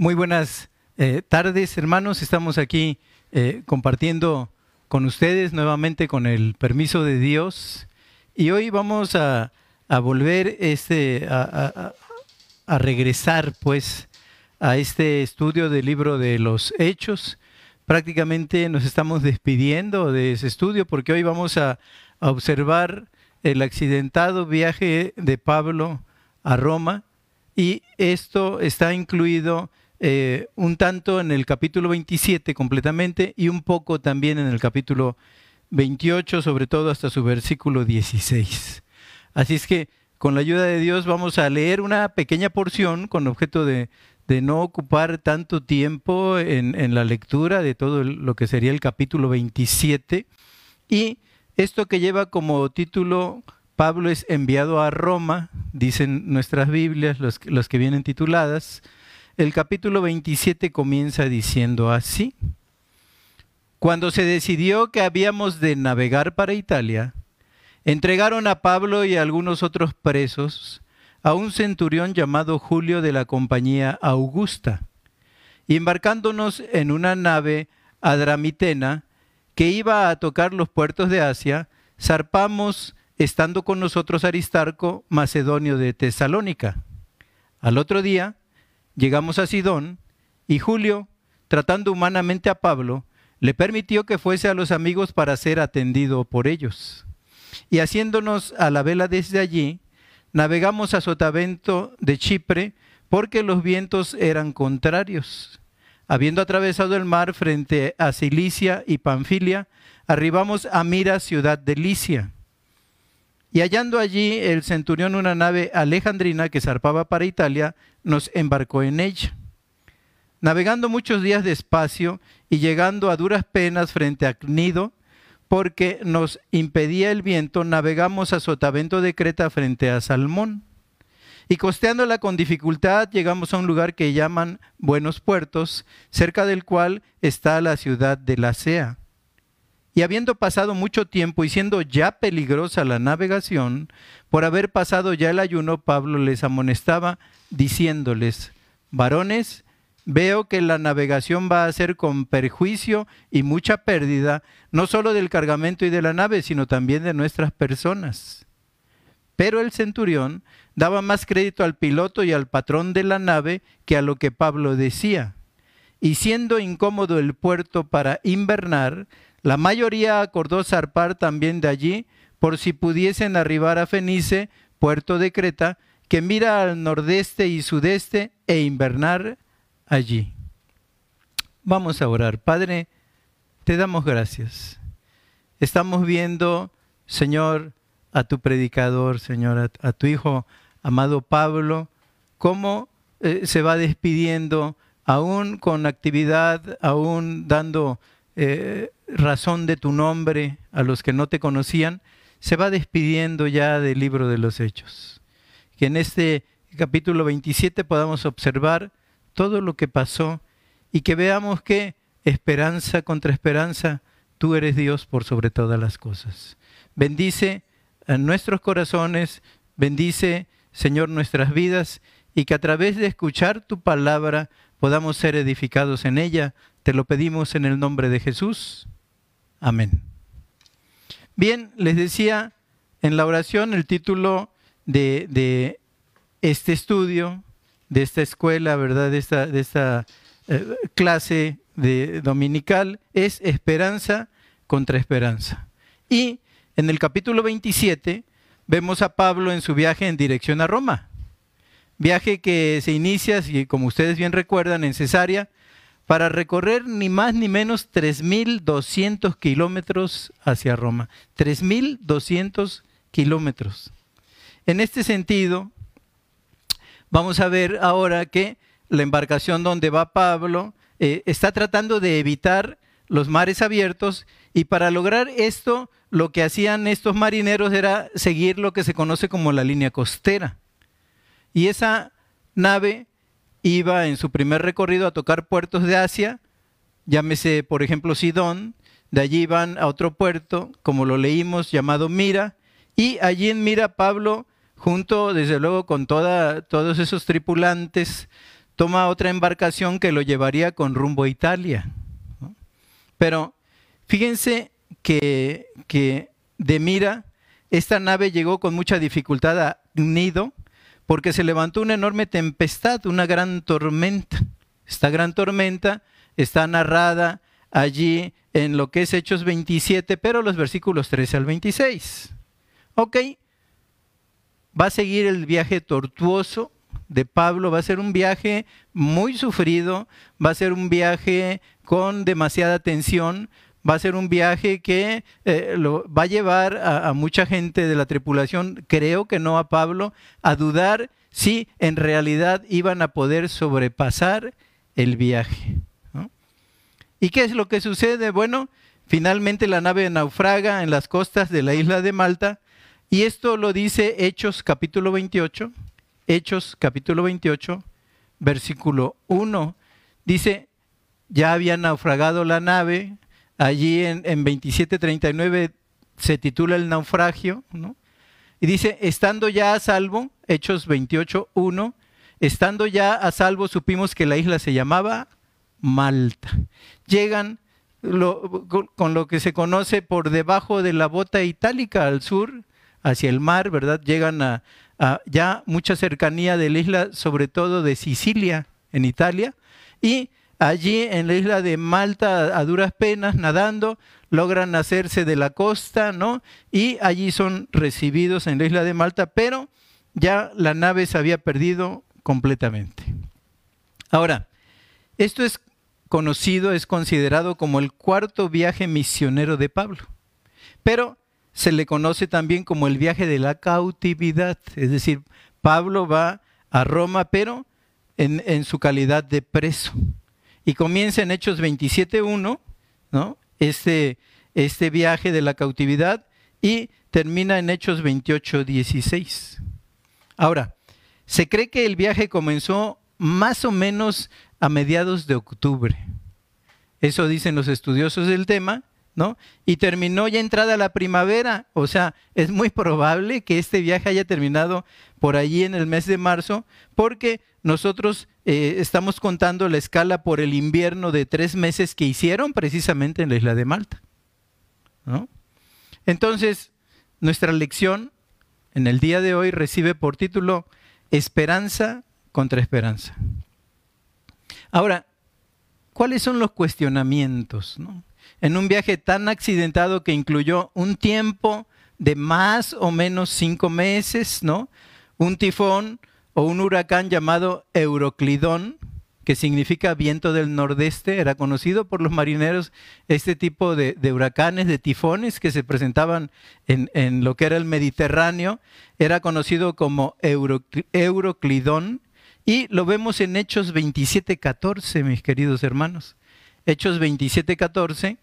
Muy buenas eh, tardes, hermanos. Estamos aquí eh, compartiendo con ustedes nuevamente con el permiso de Dios. Y hoy vamos a, volver este, a, a, regresar pues a este estudio del libro de los Hechos. Prácticamente nos estamos despidiendo de ese estudio porque hoy vamos a observar el accidentado viaje de Pablo a Roma y esto está incluido eh, un tanto en el capítulo 27 completamente y un poco también en el capítulo 28, sobre todo hasta su versículo 16. Así es que con la ayuda de Dios vamos a leer una pequeña porción con objeto de, no ocupar tanto tiempo en, la lectura de todo lo que sería el capítulo 27. Y esto que lleva como título Pablo es enviado a Roma, dicen nuestras Biblias, los, los que vienen tituladas, el capítulo 27 comienza diciendo así. Cuando se decidió que habíamos de navegar para Italia, entregaron a Pablo y a algunos otros presos a un centurión llamado Julio de la compañía Augusta, y embarcándonos en una nave adramitena que iba a tocar los puertos de Asia, zarpamos estando con nosotros Aristarco, macedonio de Tesalónica. Al otro día, llegamos a Sidón y Julio, tratando humanamente a Pablo, le permitió que fuese a los amigos para ser atendido por ellos. Y haciéndonos a la vela desde allí, navegamos a Sotavento de Chipre, porque los vientos eran contrarios. Habiendo atravesado el mar frente a Cilicia y Panfilia, arribamos a Mira, ciudad de Licia. Y hallando allí el centurión una nave alejandrina que zarpaba para Italia, nos embarcó en ella. Navegando muchos días despacio y llegando a duras penas frente a Cnido, porque nos impedía el viento, navegamos a Sotavento de Creta frente a Salmón. Y costeándola con dificultad, llegamos a un lugar que llaman Buenos Puertos, cerca del cual está la ciudad de la Sea y habiendo pasado mucho tiempo y siendo ya peligrosa la navegación, por haber pasado ya el ayuno, Pablo les amonestaba diciéndoles, varones, veo que la navegación va a ser con perjuicio y mucha pérdida, no solo del cargamento y de la nave, sino también de nuestras personas. Pero el centurión daba más crédito al piloto y al patrón de la nave que a lo que Pablo decía. Y siendo incómodo el puerto para invernar, la mayoría acordó zarpar también de allí por si pudiesen arribar a Fenice, puerto de Creta, que mira al nordeste y sudeste e invernar allí. Vamos a orar. Padre, te damos gracias. Estamos viendo, Señor, a tu predicador, Señor, a, tu hijo amado Pablo, cómo eh, se va despidiendo, aún con actividad, aún dando eh, razón de tu nombre a los que no te conocían, se va despidiendo ya del libro de los hechos. Que en este capítulo 27 podamos observar todo lo que pasó y que veamos que esperanza contra esperanza, tú eres Dios por sobre todas las cosas. Bendice nuestros corazones, bendice, Señor, nuestras vidas y que a través de escuchar tu palabra podamos ser edificados en ella te lo pedimos en el nombre de Jesús. Amén. Bien, les decía en la oración el título de, este estudio, de esta escuela, ¿verdad? De esta, de esta eh, clase de dominical es esperanza contra esperanza. Y en el capítulo 27 vemos a Pablo en su viaje en dirección a Roma. Viaje que se inicia, como ustedes bien recuerdan, en Cesarea para recorrer ni más ni menos 3.200 kilómetros hacia Roma. 3.200 kilómetros. En este sentido, vamos a ver ahora que la embarcación donde va Pablo eh, está tratando de evitar los mares abiertos y para lograr esto lo que hacían estos marineros era seguir lo que se conoce como la línea costera. Y esa nave iba en su primer recorrido a tocar puertos de Asia, llámese por ejemplo Sidón, de allí van a otro puerto, como lo leímos, llamado Mira, y allí en Mira Pablo, junto desde luego con todos esos tripulantes, toma otra embarcación que lo llevaría con rumbo a Italia. Pero fíjense que, que de mira, esta nave llegó con mucha dificultad a Nido porque se levantó una enorme tempestad, una gran tormenta. Esta gran tormenta está narrada allí en lo que es Hechos 27, pero los versículos 13 al 26. Ok, va a seguir el viaje tortuoso de Pablo, va a ser un viaje muy sufrido, va a ser un viaje con demasiada tensión, va a ser un viaje que eh, lo, va a llevar a, mucha gente de la tripulación, creo que no a Pablo, a dudar si en realidad iban a poder sobrepasar el viaje. ¿Y qué es lo que sucede? Bueno, finalmente la nave naufraga en las costas de la isla de Malta y esto lo dice Hechos capítulo 28, Hechos capítulo 28, versículo 1. Dice, ya había naufragado la nave, allí en, en 27.39 se titula el naufragio, ¿no? Y dice, estando ya a salvo, Hechos 28, 1, estando ya a salvo supimos que la isla se llamaba Malta. Llegan con lo que se conoce por debajo de la bota itálica al sur, hacia el mar, ¿verdad? Llegan a ya mucha cercanía de la isla, sobre todo de Sicilia, en Italia, y allí en la isla de Malta, a duras penas, nadando, logran hacerse de la costa, ¿no? Y allí son recibidos en la isla de Malta, pero ya la nave se había perdido completamente. Ahora, esto es conocido, es considerado como el cuarto viaje misionero de Pablo, pero se le conoce también como el viaje de la cautividad, es decir, Pablo va a Roma, pero en, su calidad de preso. Y comienza en Hechos 27.1, ¿no? Este, este viaje de la cautividad y termina en Hechos 28.16. Ahora, se cree que el viaje comenzó más o menos a mediados de octubre. Eso dicen los estudiosos del tema, ¿no? Y terminó ya entrada la primavera, o sea, es muy probable que este viaje haya terminado por allí en el mes de marzo, porque nosotros eh, estamos contando la escala por el invierno de tres meses que hicieron precisamente en la isla de Malta. ¿no? Entonces, nuestra lección en el día de hoy recibe por título Esperanza contra Esperanza. Ahora, ¿cuáles son los cuestionamientos? En un viaje tan accidentado que incluyó un tiempo de más o menos cinco meses, ¿no? Un tifón o un huracán llamado Euroclidón, que significa viento del nordeste, era conocido por los marineros este tipo de, de huracanes, de tifones que se presentaban en, en, lo que era el Mediterráneo, era conocido como Euro, Euroclidón, y lo vemos en Hechos 27.14, mis queridos hermanos. Hechos 27.14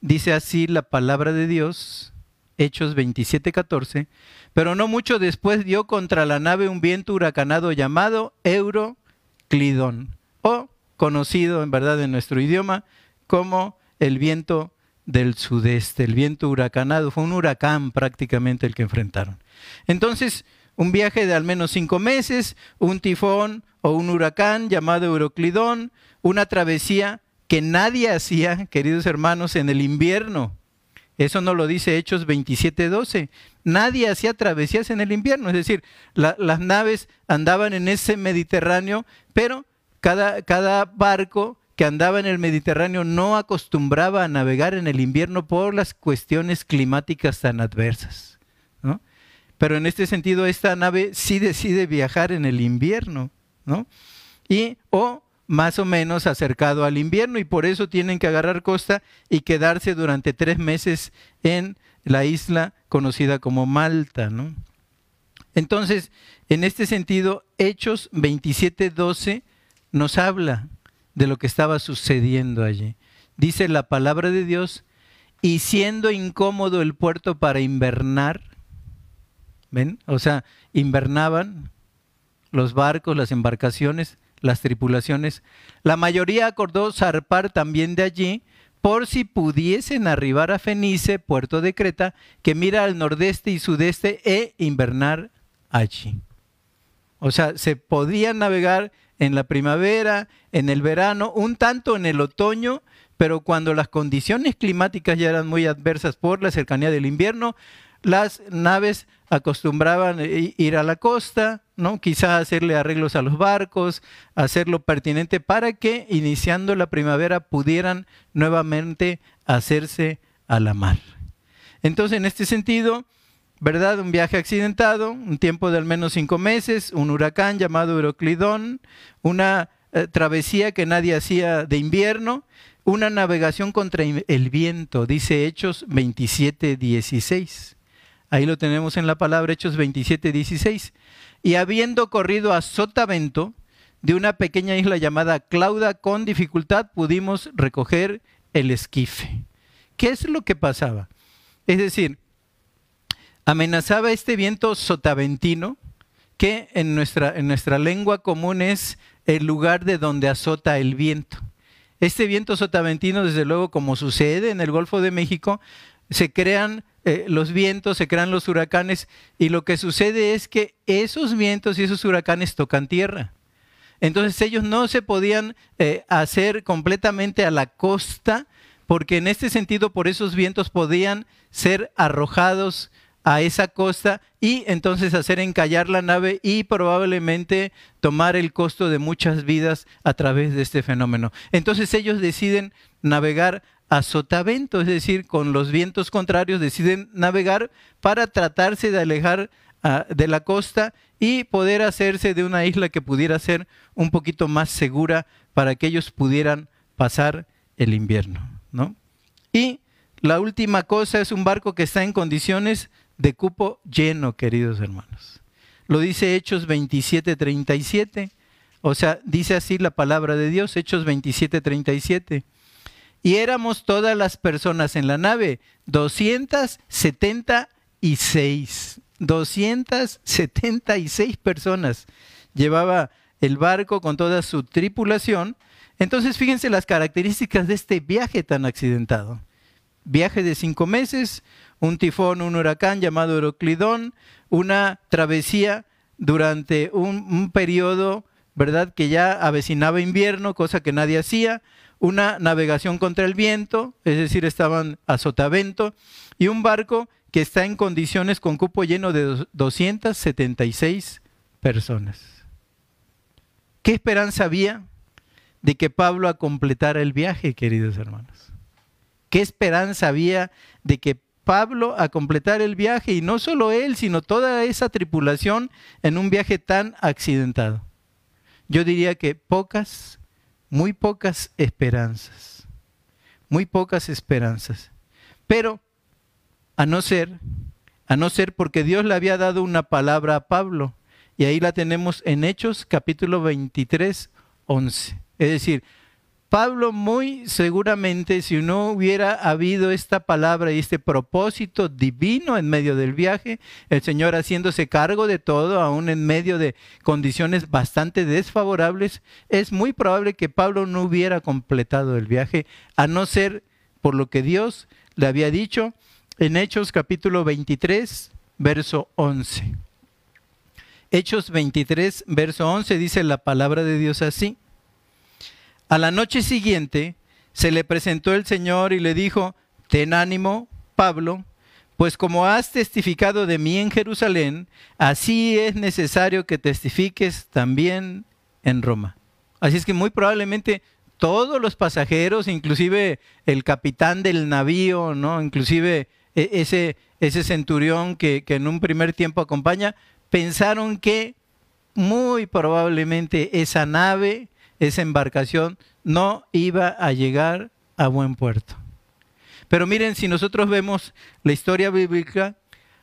dice así la palabra de Dios, Hechos 27.14, pero no mucho después dio contra la nave un viento huracanado llamado Euroclidón, o conocido en verdad en nuestro idioma como el viento del sudeste, el viento huracanado. Fue un huracán prácticamente el que enfrentaron. Entonces, un viaje de al menos cinco meses, un tifón o un huracán llamado Euroclidón, una travesía que nadie hacía, queridos hermanos, en el invierno. Eso no lo dice Hechos 27:12. Nadie hacía travesías en el invierno, es decir, la, las naves andaban en ese Mediterráneo, pero cada, cada barco que andaba en el Mediterráneo no acostumbraba a navegar en el invierno por las cuestiones climáticas tan adversas. Pero en este sentido, esta nave sí decide viajar en el invierno, ¿no? Y, o más o menos acercado al invierno, y por eso tienen que agarrar costa y quedarse durante tres meses en la isla conocida como Malta, ¿no? Entonces, en este sentido, Hechos 27:12 nos habla de lo que estaba sucediendo allí. Dice la palabra de Dios, y siendo incómodo el puerto para invernar, ¿ven? O sea, invernaban los barcos, las embarcaciones, las tripulaciones. La mayoría acordó zarpar también de allí por si pudiesen arribar a Fenice, puerto de Creta, que mira al nordeste y sudeste, e invernar allí. O sea, se podía navegar en la primavera, en el verano, un tanto en el otoño, pero cuando las condiciones climáticas ya eran muy adversas por la cercanía del invierno, las naves acostumbraban ir a la costa, ¿no? Quizá hacerle arreglos a los barcos, hacerlo pertinente para que iniciando la primavera pudieran nuevamente hacerse a la mar. Entonces, en este sentido, ¿verdad? Un viaje accidentado, un tiempo de al menos cinco meses, un huracán llamado Euroclidón, una eh, travesía que nadie hacía de invierno, una navegación contra el viento, dice Hechos 27, 16. Ahí lo tenemos en la palabra Hechos 27, 16. Y habiendo corrido a Sotavento, de una pequeña isla llamada Clauda, con dificultad pudimos recoger el esquife. ¿Qué es lo que pasaba? Es decir, amenazaba este viento sotaventino, que en nuestra, en nuestra lengua común es el lugar de donde azota el viento. Este viento sotaventino, desde luego, como sucede en el Golfo de México, se crean eh, los vientos, se crean los huracanes y lo que sucede es que esos vientos y esos huracanes tocan tierra. Entonces ellos no se podían eh, hacer completamente a la costa porque en este sentido por esos vientos podían ser arrojados a esa costa y entonces hacer encallar la nave y probablemente tomar el costo de muchas vidas a través de este fenómeno. Entonces ellos deciden navegar a sotavento, es decir, con los vientos contrarios deciden navegar para tratarse de alejar ah, de la costa y poder hacerse de una isla que pudiera ser un poquito más segura para que ellos pudieran pasar el invierno, ¿no? Y la última cosa es un barco que está en condiciones de cupo lleno, queridos hermanos. Lo dice Hechos 27, 37. O sea, dice así la palabra de Dios, Hechos 27, 37. Y éramos todas las personas en la nave, 276. 276 personas llevaba el barco con toda su tripulación. Entonces, fíjense las características de este viaje tan accidentado. Viaje de cinco meses, un tifón, un huracán llamado Euroclidón, una travesía durante un, periodo, ¿verdad?, que ya avecinaba invierno, cosa que nadie hacía, una navegación contra el viento, es decir, estaban a sotavento, y un barco que está en condiciones con cupo lleno de 276 personas. ¿Qué esperanza había de que Pablo completara el viaje, queridos hermanos? ¿Qué esperanza había de que Pablo a completar el viaje y no solo él, sino toda esa tripulación en un viaje tan accidentado. Yo diría que pocas, muy pocas esperanzas, muy pocas esperanzas. Pero a no ser, a no ser porque Dios le había dado una palabra a Pablo, y ahí la tenemos en Hechos capítulo 23, 11. Es decir, Pablo muy seguramente, si no hubiera habido esta palabra y este propósito divino en medio del viaje, el Señor haciéndose cargo de todo, aún en medio de condiciones bastante desfavorables, es muy probable que Pablo no hubiera completado el viaje, a no ser por lo que Dios le había dicho en Hechos capítulo 23, verso 11. Hechos 23, verso 11 dice la palabra de Dios así. A la noche siguiente se le presentó el Señor y le dijo, ten ánimo, Pablo, pues como has testificado de mí en Jerusalén, así es necesario que testifiques también en Roma. Así es que muy probablemente todos los pasajeros, inclusive el capitán del navío, ¿no? inclusive e, ese, ese centurión que, que en un primer tiempo acompaña, pensaron que muy probablemente esa nave esa embarcación no iba a llegar a buen puerto. Pero miren, si nosotros vemos la historia bíblica,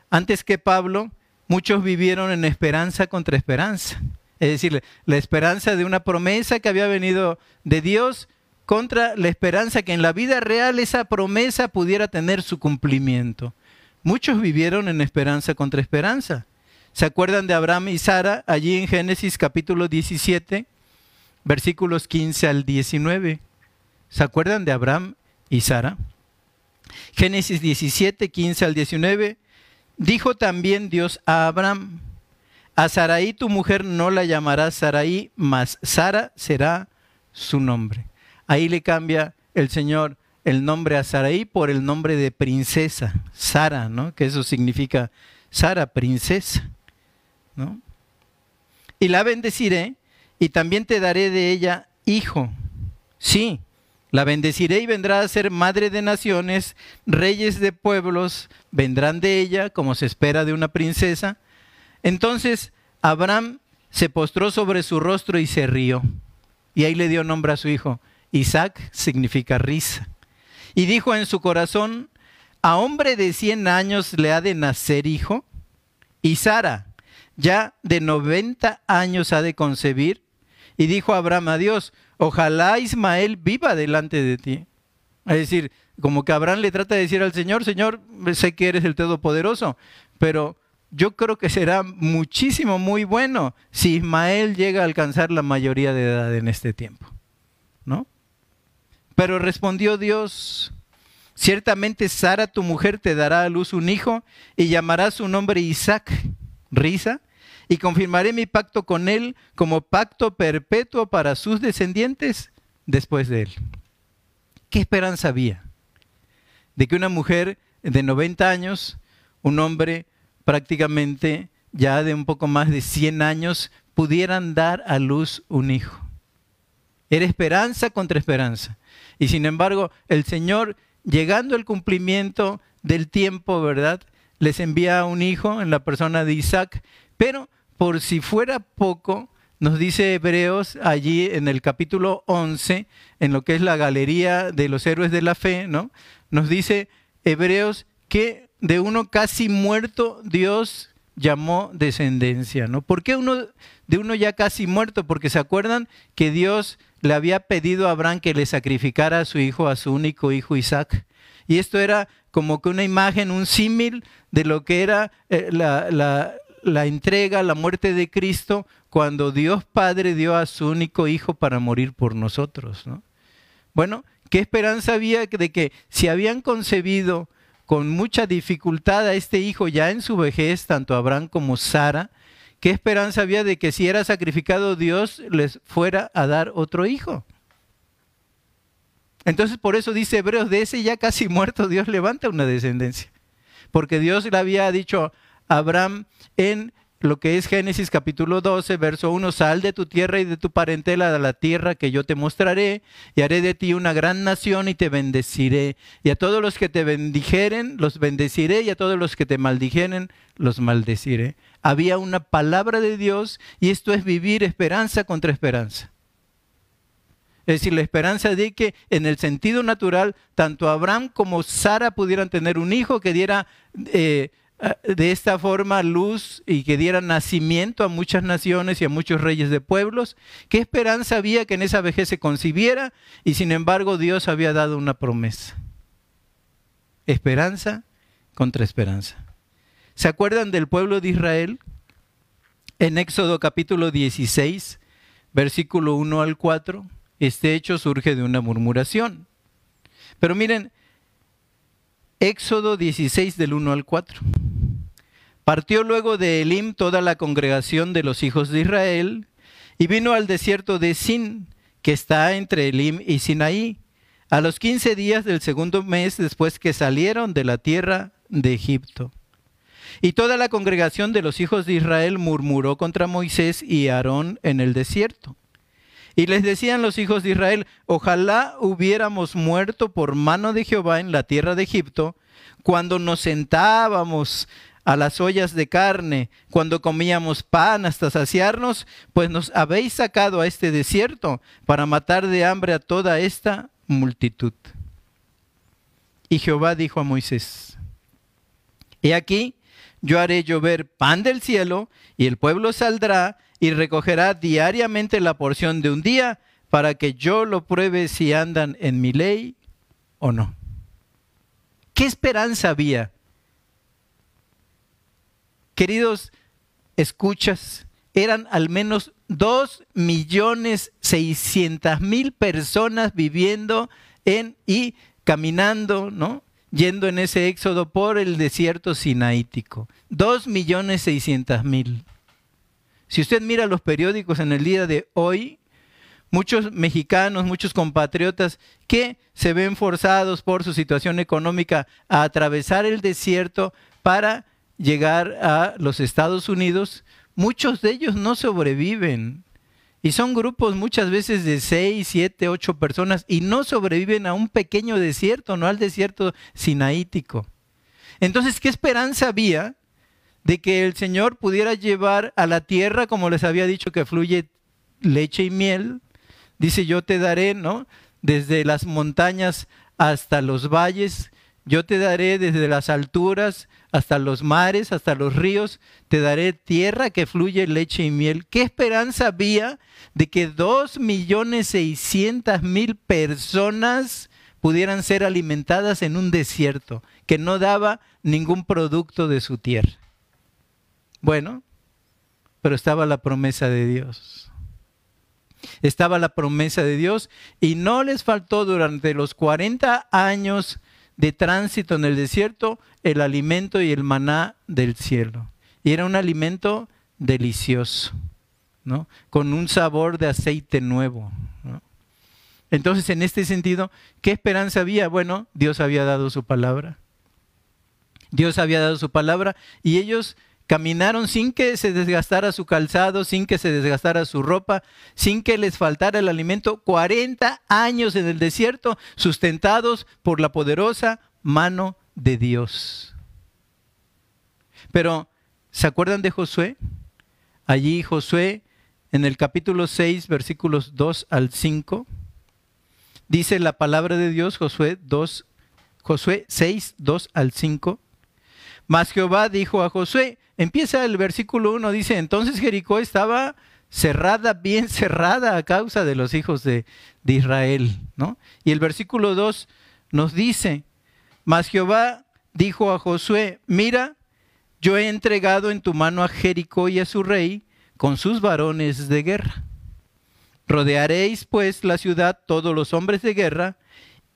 antes que Pablo, muchos vivieron en esperanza contra esperanza. Es decir, la esperanza de una promesa que había venido de Dios contra la esperanza que en la vida real esa promesa pudiera tener su cumplimiento. Muchos vivieron en esperanza contra esperanza. ¿Se acuerdan de Abraham y Sara allí en Génesis capítulo 17? Versículos 15 al 19. ¿Se acuerdan de Abraham y Sara? Génesis 17, 15 al 19. Dijo también Dios a Abraham, a Saraí tu mujer no la llamarás Saraí, mas Sara será su nombre. Ahí le cambia el Señor el nombre a Saraí por el nombre de princesa, Sara, ¿no? Que eso significa Sara, princesa, ¿no? Y la bendeciré y también te daré de ella hijo. Sí, la bendeciré y vendrá a ser madre de naciones, reyes de pueblos vendrán de ella, como se espera de una princesa. Entonces Abraham se postró sobre su rostro y se rió. Y ahí le dio nombre a su hijo. Isaac significa risa. Y dijo en su corazón, ¿a hombre de cien años le ha de nacer hijo? Y Sara, ya de noventa años ha de concebir. Y dijo Abraham a Dios, ojalá Ismael viva delante de ti. Es decir, como que Abraham le trata de decir al Señor, Señor, sé que eres el Todopoderoso, pero yo creo que será muchísimo, muy bueno si Ismael llega a alcanzar la mayoría de edad en este tiempo. ¿No? Pero respondió Dios, ciertamente Sara tu mujer te dará a luz un hijo y llamará su nombre Isaac, risa, y confirmaré mi pacto con él como pacto perpetuo para sus descendientes después de él. ¿Qué esperanza había? De que una mujer de 90 años, un hombre prácticamente ya de un poco más de 100 años, pudieran dar a luz un hijo. Era esperanza contra esperanza. Y sin embargo, el Señor, llegando al cumplimiento del tiempo, ¿verdad? Les envía un hijo en la persona de Isaac, pero por si fuera poco, nos dice Hebreos allí en el capítulo 11, en lo que es la galería de los héroes de la fe, ¿no? Nos dice Hebreos que de uno casi muerto Dios llamó descendencia, ¿no? ¿Por qué uno de uno ya casi muerto? Porque se acuerdan que Dios le había pedido a Abraham que le sacrificara a su hijo, a su único hijo Isaac. Y esto era como que una imagen, un símil de lo que era eh, la, la entrega, la muerte de Cristo, cuando Dios Padre dio a su único hijo para morir por nosotros. ¿no? Bueno, ¿qué esperanza había de que si habían concebido con mucha dificultad a este hijo ya en su vejez, tanto Abraham como Sara, ¿qué esperanza había de que si era sacrificado Dios les fuera a dar otro hijo? Entonces por eso dice Hebreos, de ese ya casi muerto Dios levanta una descendencia. Porque Dios le había dicho Abraham en lo que es Génesis capítulo 12, verso 1, sal de tu tierra y de tu parentela a la tierra que yo te mostraré, y haré de ti una gran nación y te bendeciré. Y a todos los que te bendijeren, los bendeciré, y a todos los que te maldijeren, los maldeciré. Había una palabra de Dios, y esto es vivir esperanza contra esperanza. Es decir, la esperanza de que en el sentido natural, tanto Abraham como Sara pudieran tener un hijo que diera... Eh, de esta forma luz y que diera nacimiento a muchas naciones y a muchos reyes de pueblos? ¿Qué esperanza había que en esa vejez se concibiera? Y sin embargo Dios había dado una promesa. Esperanza contra esperanza. ¿Se acuerdan del pueblo de Israel? En Éxodo capítulo 16, versículo 1 al 4, este hecho surge de una murmuración. Pero miren, Éxodo 16 del 1 al 4. Partió luego de Elim toda la congregación de los hijos de Israel y vino al desierto de Sin, que está entre Elim y Sinaí, a los quince días del segundo mes después que salieron de la tierra de Egipto. Y toda la congregación de los hijos de Israel murmuró contra Moisés y Aarón en el desierto. Y les decían los hijos de Israel, ojalá hubiéramos muerto por mano de Jehová en la tierra de Egipto, cuando nos sentábamos a las ollas de carne, cuando comíamos pan hasta saciarnos, pues nos habéis sacado a este desierto para matar de hambre a toda esta multitud. Y Jehová dijo a Moisés, He aquí, yo haré llover pan del cielo, y el pueblo saldrá y recogerá diariamente la porción de un día para que yo lo pruebe si andan en mi ley o no. ¿Qué esperanza había? Queridos escuchas, eran al menos dos millones seiscientas mil personas viviendo en y caminando, ¿no? Yendo en ese éxodo por el desierto sinaítico. Dos millones seiscientas mil. Si usted mira los periódicos en el día de hoy, muchos mexicanos, muchos compatriotas que se ven forzados por su situación económica a atravesar el desierto para llegar a los Estados Unidos, muchos de ellos no sobreviven. Y son grupos muchas veces de seis, siete, ocho personas y no sobreviven a un pequeño desierto, no al desierto sinaítico. Entonces, ¿qué esperanza había de que el Señor pudiera llevar a la tierra, como les había dicho, que fluye leche y miel? Dice, yo te daré, ¿no? Desde las montañas hasta los valles, yo te daré desde las alturas hasta los mares, hasta los ríos, te daré tierra que fluye leche y miel. ¿Qué esperanza había de que dos millones seiscientas mil personas pudieran ser alimentadas en un desierto que no daba ningún producto de su tierra? Bueno, pero estaba la promesa de Dios. Estaba la promesa de Dios y no les faltó durante los 40 años de tránsito en el desierto el alimento y el maná del cielo. Y era un alimento delicioso, ¿no? Con un sabor de aceite nuevo. Entonces, en este sentido, ¿qué esperanza había? Bueno, Dios había dado su palabra. Dios había dado su palabra y ellos caminaron sin que se desgastara su calzado, sin que se desgastara su ropa, sin que les faltara el alimento, 40 años en el desierto, sustentados por la poderosa mano de Dios. Pero, ¿se acuerdan de Josué? Allí Josué, en el capítulo 6, versículos 2 al 5, dice la palabra de Dios, Josué 2, Josué 6, 2 al 5. Mas Jehová dijo a Josué, empieza el versículo 1, dice, entonces Jericó estaba cerrada, bien cerrada a causa de los hijos de, de Israel, ¿no? Y el versículo 2 nos dice, mas Jehová dijo a Josué, mira, yo he entregado en tu mano a Jericó y a su rey con sus varones de guerra. Rodearéis pues la ciudad todos los hombres de guerra,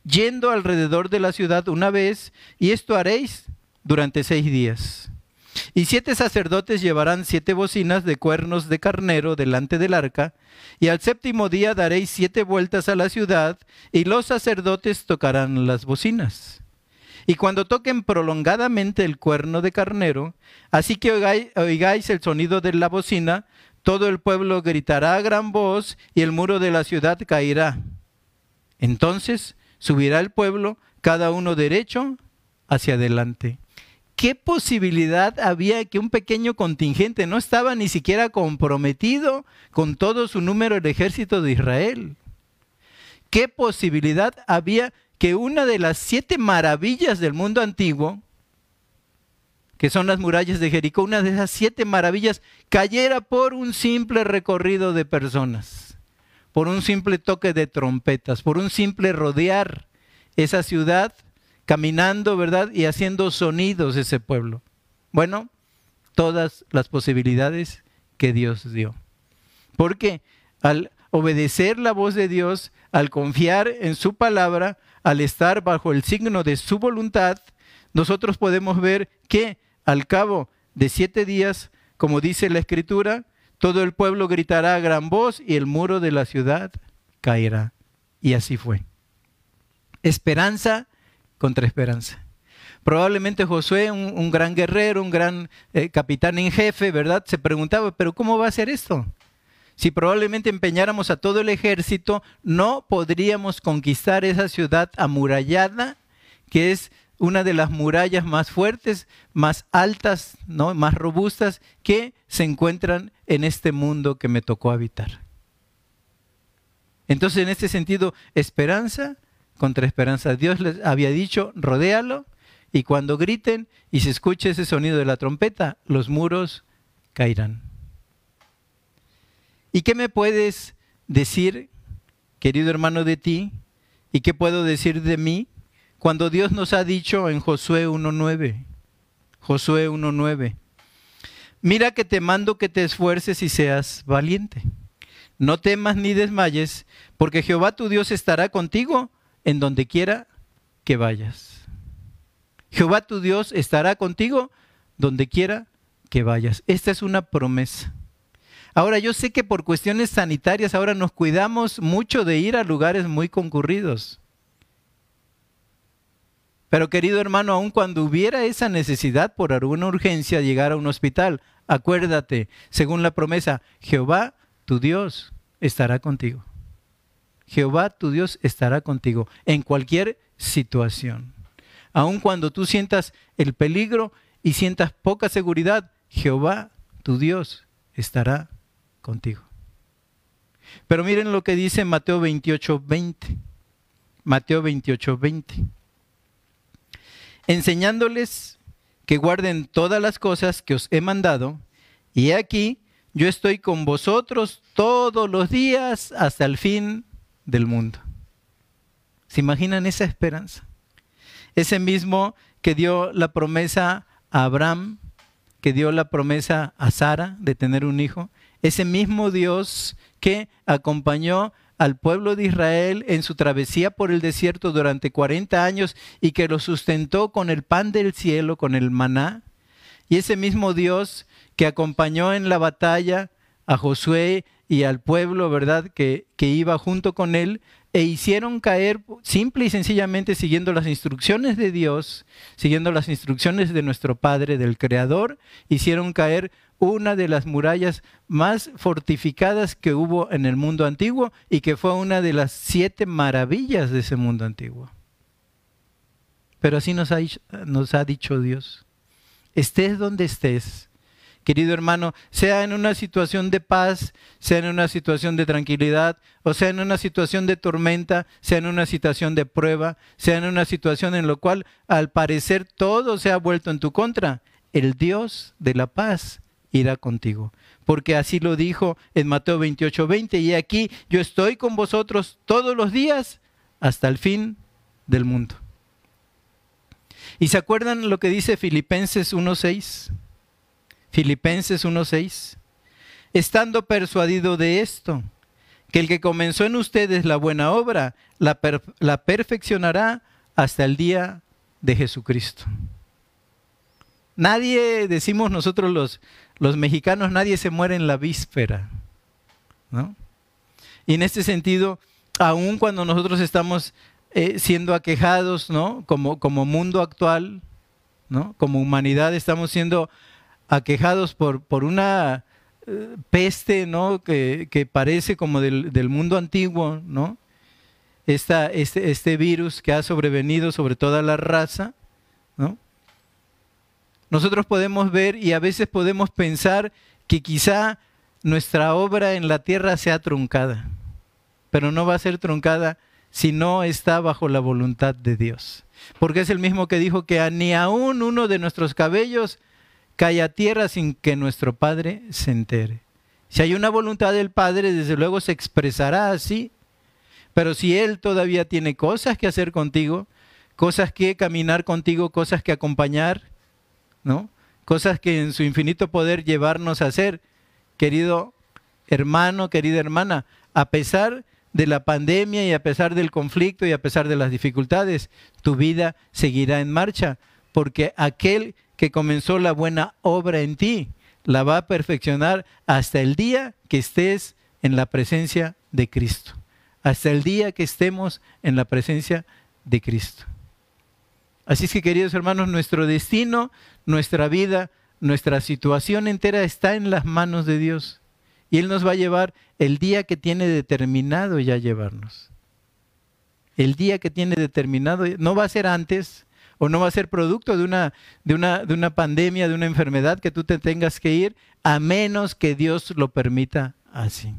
yendo alrededor de la ciudad una vez, y esto haréis durante seis días. Y siete sacerdotes llevarán siete bocinas de cuernos de carnero delante del arca, y al séptimo día daréis siete vueltas a la ciudad, y los sacerdotes tocarán las bocinas. Y cuando toquen prolongadamente el cuerno de carnero, así que oigáis, el sonido de la bocina, todo el pueblo gritará a gran voz, y el muro de la ciudad caerá. Entonces subirá el pueblo, cada uno derecho, hacia adelante ¿qué posibilidad había que un pequeño contingente no estaba ni siquiera comprometido con todo su número el ejército de Israel? ¿Qué posibilidad había que una de las siete maravillas del mundo antiguo, que son las murallas de Jericó, una de esas siete maravillas, cayera por un simple recorrido de personas, por un simple toque de trompetas, por un simple rodear esa ciudad caminando, ¿verdad? Y haciendo sonidos ese pueblo. Bueno, todas las posibilidades que Dios dio. Porque al obedecer la voz de Dios, al confiar en su palabra, al estar bajo el signo de su voluntad, nosotros podemos ver que al cabo de siete días, como dice la escritura, todo el pueblo gritará a gran voz y el muro de la ciudad caerá. Y así fue. Esperanza contra esperanza. Probablemente Josué, un, gran guerrero, un gran eh, capitán en jefe, ¿verdad? Se preguntaba, pero ¿cómo va a ser esto? Si probablemente empeñáramos a todo el ejército, no podríamos conquistar esa ciudad amurallada, que es una de las murallas más fuertes, más altas, ¿no? más robustas que se encuentran en este mundo que me tocó habitar. Entonces, en este sentido, esperanza contra esperanza. Dios les había dicho, rodéalo, y cuando griten y se escuche ese sonido de la trompeta, los muros caerán. ¿Y qué me puedes decir, querido hermano, de ti? ¿Y qué puedo decir de mí? Cuando Dios nos ha dicho en Josué 1.9, Josué 1.9, mira que te mando que te esfuerces y seas valiente. No temas ni desmayes, porque Jehová tu Dios estará contigo en donde quiera que vayas. Jehová tu Dios estará contigo donde quiera que vayas. Esta es una promesa. Ahora, yo sé que por cuestiones sanitarias ahora nos cuidamos mucho de ir a lugares muy concurridos. Pero querido hermano, aun cuando hubiera esa necesidad por alguna urgencia llegar a un hospital, acuérdate, según la promesa, Jehová, tu Dios, estará contigo. Jehová, tu Dios, estará contigo en cualquier situación. Aun cuando tú sientas el peligro y sientas poca seguridad, Jehová, tu Dios, estará contigo. Pero miren lo que dice Mateo 28, 20. Mateo 28, 20 enseñándoles que guarden todas las cosas que os he mandado, y aquí yo estoy con vosotros todos los días hasta el fin del mundo. ¿Se imaginan esa esperanza? Ese mismo que dio la promesa a Abraham, que dio la promesa a Sara de tener un hijo, ese mismo Dios que acompañó al pueblo de Israel en su travesía por el desierto durante 40 años y que lo sustentó con el pan del cielo, con el maná. Y ese mismo Dios que acompañó en la batalla a Josué y al pueblo, ¿verdad?, que, que iba junto con él, e hicieron caer, simple y sencillamente siguiendo las instrucciones de Dios, siguiendo las instrucciones de nuestro Padre, del Creador, hicieron caer una de las murallas más fortificadas que hubo en el mundo antiguo y que fue una de las siete maravillas de ese mundo antiguo. Pero así nos ha, nos ha dicho Dios, estés donde estés, querido hermano, sea en una situación de paz, sea en una situación de tranquilidad, o sea en una situación de tormenta, sea en una situación de prueba, sea en una situación en la cual al parecer todo se ha vuelto en tu contra, el Dios de la paz irá contigo. Porque así lo dijo en Mateo 28, 20, y aquí yo estoy con vosotros todos los días hasta el fin del mundo. ¿Y se acuerdan lo que dice Filipenses 1.6? Filipenses 1.6. Estando persuadido de esto, que el que comenzó en ustedes la buena obra, la, la perfeccionará hasta el día de Jesucristo. Nadie, decimos nosotros los, los mexicanos, nadie se muere en la víspera. ¿no? Y en este sentido, aun cuando nosotros estamos eh, siendo aquejados, ¿no? Como, como mundo actual, ¿no? Como humanidad estamos siendo aquejados por, por una eh, peste, ¿no? Que, que, parece como del, del mundo antiguo, ¿no? Esta, este, este virus que ha sobrevenido sobre toda la raza, ¿no? nosotros podemos ver y a veces podemos pensar que quizá nuestra obra en la tierra sea truncada, pero no va a ser truncada si no está bajo la voluntad de Dios. Porque es el mismo que dijo que ni aún uno de nuestros cabellos cae a tierra sin que nuestro Padre se entere. Si hay una voluntad del Padre, desde luego se expresará así. Pero si Él todavía tiene cosas que hacer contigo, cosas que caminar contigo, cosas que acompañar, ¿no? Cosas que en su infinito poder llevarnos a hacer, querido hermano, querida hermana, a pesar de la pandemia y a pesar del conflicto y a pesar de las dificultades, tu vida seguirá en marcha, porque aquel que comenzó la buena obra en ti, la va a perfeccionar hasta el día que estés en la presencia de Cristo, hasta el día que estemos en la presencia de Cristo. Así es que, queridos hermanos, nuestro destino, nuestra vida, nuestra situación entera está en las manos de Dios. Y Él nos va a llevar el día que tiene determinado ya llevarnos. El día que tiene determinado, no va a ser antes o no va a ser producto de una, de una, de una pandemia, de una enfermedad que tú te tengas que ir, a menos que Dios lo permita así.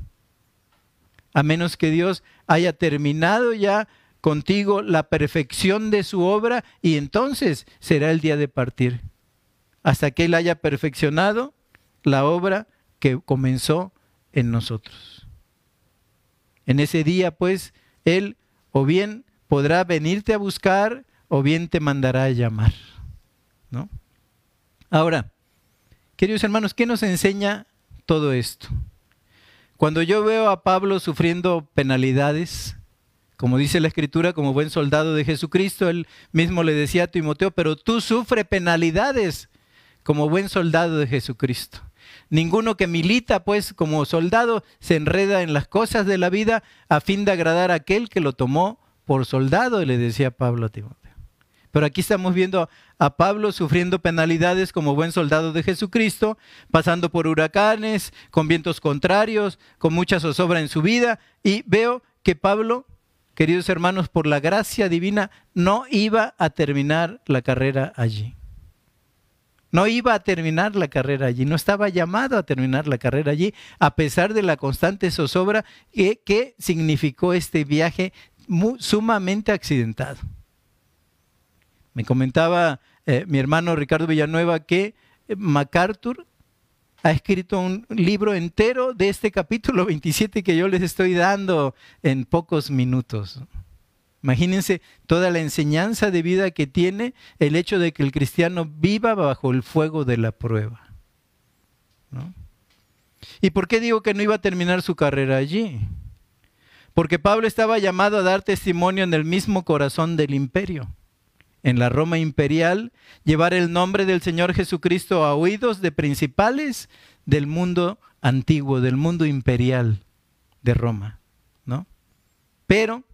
A menos que Dios haya terminado ya contigo la perfección de su obra y entonces será el día de partir, hasta que Él haya perfeccionado la obra que comenzó en nosotros. En ese día, pues, Él o bien podrá venirte a buscar o bien te mandará a llamar. ¿no? Ahora, queridos hermanos, ¿qué nos enseña todo esto? Cuando yo veo a Pablo sufriendo penalidades, como dice la escritura, como buen soldado de Jesucristo, él mismo le decía a Timoteo, pero tú sufre penalidades como buen soldado de Jesucristo. Ninguno que milita, pues, como soldado, se enreda en las cosas de la vida a fin de agradar a aquel que lo tomó por soldado, le decía Pablo a Timoteo. Pero aquí estamos viendo a Pablo sufriendo penalidades como buen soldado de Jesucristo, pasando por huracanes, con vientos contrarios, con mucha zozobra en su vida. Y veo que Pablo, queridos hermanos, por la gracia divina, no iba a terminar la carrera allí. No iba a terminar la carrera allí, no estaba llamado a terminar la carrera allí, a pesar de la constante zozobra que, significó este viaje sumamente accidentado. Me comentaba eh, mi hermano Ricardo Villanueva que eh, MacArthur ha escrito un libro entero de este capítulo 27 que yo les estoy dando en pocos minutos. Imagínense toda la enseñanza de vida que tiene el hecho de que el cristiano viva bajo el fuego de la prueba. ¿Y por qué digo que no iba a terminar su carrera allí? Porque Pablo estaba llamado a dar testimonio en el mismo corazón del imperio en la Roma imperial, llevar el nombre del Señor Jesucristo a oídos de principales del mundo antiguo, del mundo imperial de Roma, ¿no? Pero,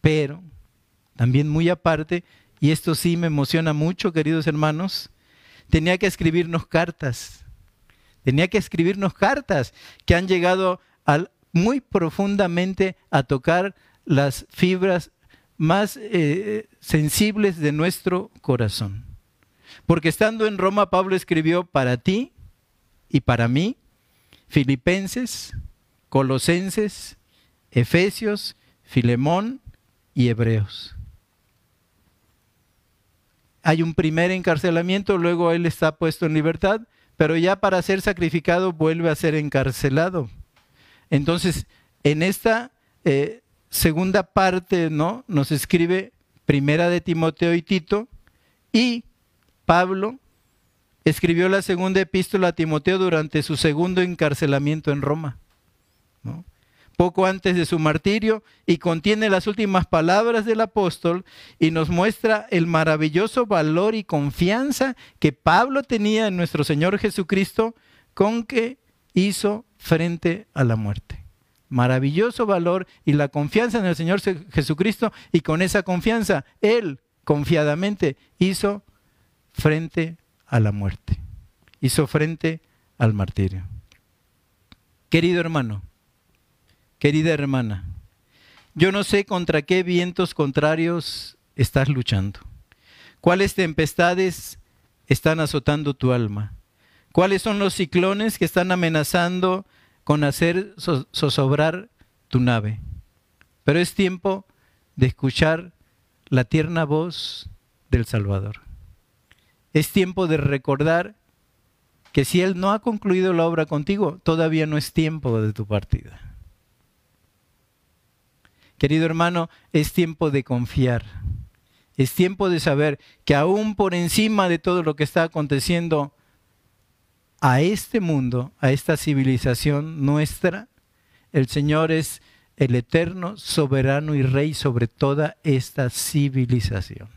pero, también muy aparte, y esto sí me emociona mucho, queridos hermanos, tenía que escribirnos cartas, tenía que escribirnos cartas que han llegado muy profundamente a tocar las fibras más eh, sensibles de nuestro corazón. Porque estando en Roma, Pablo escribió para ti y para mí, Filipenses, Colosenses, Efesios, Filemón y Hebreos. Hay un primer encarcelamiento, luego él está puesto en libertad, pero ya para ser sacrificado vuelve a ser encarcelado. Entonces, en esta eh, segunda parte, ¿no? Nos escribe Primera de Timoteo y Tito y Pablo escribió la segunda epístola a Timoteo durante su segundo encarcelamiento en Roma, poco antes de su martirio, y contiene las últimas palabras del apóstol y nos muestra el maravilloso valor y confianza que Pablo tenía en nuestro Señor Jesucristo con que hizo frente a la muerte maravilloso valor y la confianza en el Señor Jesucristo y con esa confianza Él confiadamente hizo frente a la muerte, hizo frente al martirio. Querido hermano, querida hermana, yo no sé contra qué vientos contrarios estás luchando, cuáles tempestades están azotando tu alma, cuáles son los ciclones que están amenazando con hacer zozobrar tu nave. Pero es tiempo de escuchar la tierna voz del Salvador. Es tiempo de recordar que si Él no ha concluido la obra contigo, todavía no es tiempo de tu partida. Querido hermano, es tiempo de confiar. Es tiempo de saber que aún por encima de todo lo que está aconteciendo, a este mundo, a esta civilización nuestra, el Señor es el eterno, soberano y rey sobre toda esta civilización.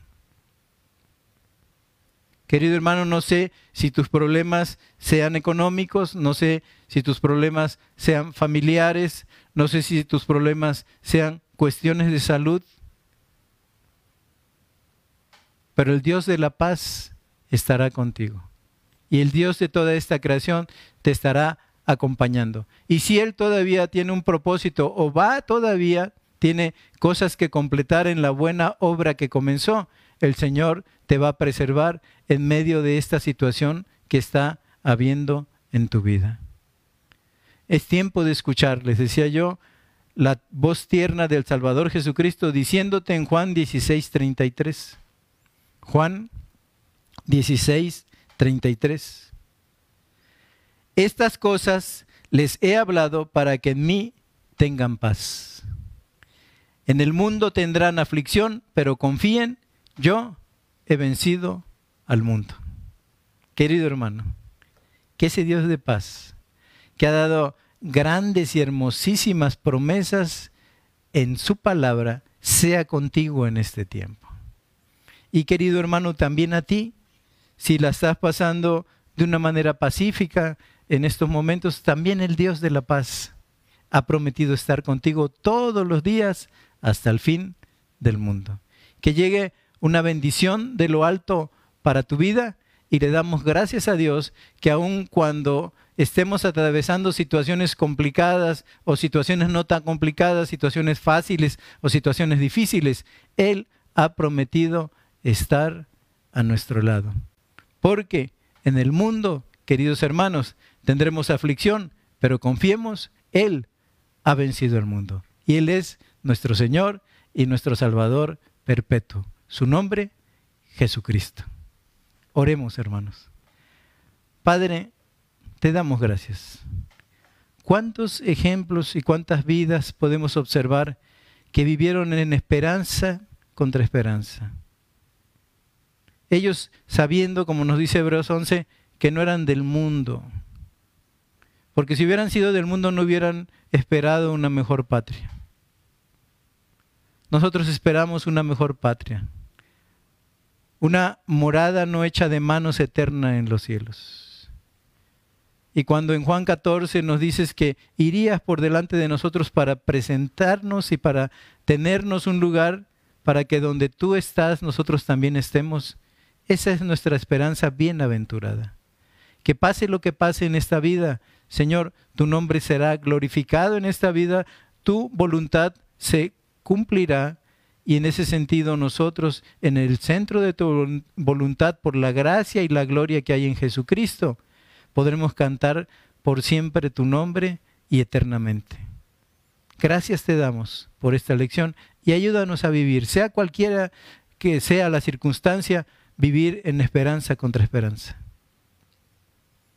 Querido hermano, no sé si tus problemas sean económicos, no sé si tus problemas sean familiares, no sé si tus problemas sean cuestiones de salud, pero el Dios de la paz estará contigo y el Dios de toda esta creación te estará acompañando. Y si Él todavía tiene un propósito o va todavía, tiene cosas que completar en la buena obra que comenzó, el Señor te va a preservar en medio de esta situación que está habiendo en tu vida. Es tiempo de escuchar, les decía yo, la voz tierna del Salvador Jesucristo diciéndote en Juan 16, 33. Juan 16, 33. Estas cosas les he hablado para que en mí tengan paz. En el mundo tendrán aflicción, pero confíen, yo he vencido al mundo. Querido hermano, que ese Dios de paz, que ha dado grandes y hermosísimas promesas en su palabra, sea contigo en este tiempo. Y querido hermano, también a ti, si la estás pasando de una manera pacífica en estos momentos, también el Dios de la paz ha prometido estar contigo todos los días hasta el fin del mundo. Que llegue una bendición de lo alto para tu vida y le damos gracias a Dios que aun cuando estemos atravesando situaciones complicadas o situaciones no tan complicadas, situaciones fáciles o situaciones difíciles, Él ha prometido estar a nuestro lado. Porque en el mundo, queridos hermanos, tendremos aflicción, pero confiemos, Él ha vencido el mundo. Y Él es nuestro Señor y nuestro Salvador perpetuo. Su nombre, Jesucristo. Oremos, hermanos. Padre, te damos gracias. ¿Cuántos ejemplos y cuántas vidas podemos observar que vivieron en esperanza contra esperanza? Ellos sabiendo, como nos dice Hebreos 11, que no eran del mundo. Porque si hubieran sido del mundo no hubieran esperado una mejor patria. Nosotros esperamos una mejor patria. Una morada no hecha de manos eterna en los cielos. Y cuando en Juan 14 nos dices que irías por delante de nosotros para presentarnos y para tenernos un lugar para que donde tú estás nosotros también estemos, esa es nuestra esperanza bienaventurada. Que pase lo que pase en esta vida, Señor, tu nombre será glorificado en esta vida, tu voluntad se cumplirá y en ese sentido nosotros en el centro de tu voluntad por la gracia y la gloria que hay en Jesucristo, podremos cantar por siempre tu nombre y eternamente. Gracias te damos por esta lección y ayúdanos a vivir, sea cualquiera que sea la circunstancia, vivir en esperanza contra esperanza.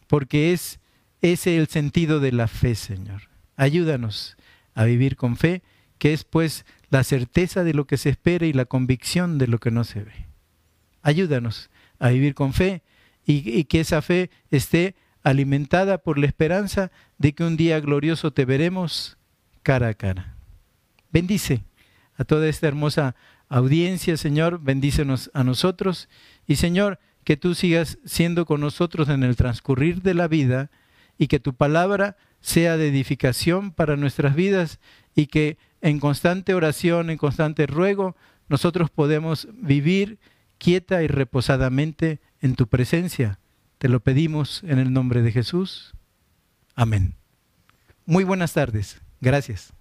Porque es ese el sentido de la fe, Señor. Ayúdanos a vivir con fe, que es pues la certeza de lo que se espera y la convicción de lo que no se ve. Ayúdanos a vivir con fe y, que esa fe esté alimentada por la esperanza de que un día glorioso te veremos cara a cara. Bendice a toda esta hermosa audiencia, Señor, bendícenos a nosotros y Señor, que tú sigas siendo con nosotros en el transcurrir de la vida y que tu palabra sea de edificación para nuestras vidas y que en constante oración, en constante ruego, nosotros podemos vivir quieta y reposadamente en tu presencia. Te lo pedimos en el nombre de Jesús. Amén. Muy buenas tardes. Gracias.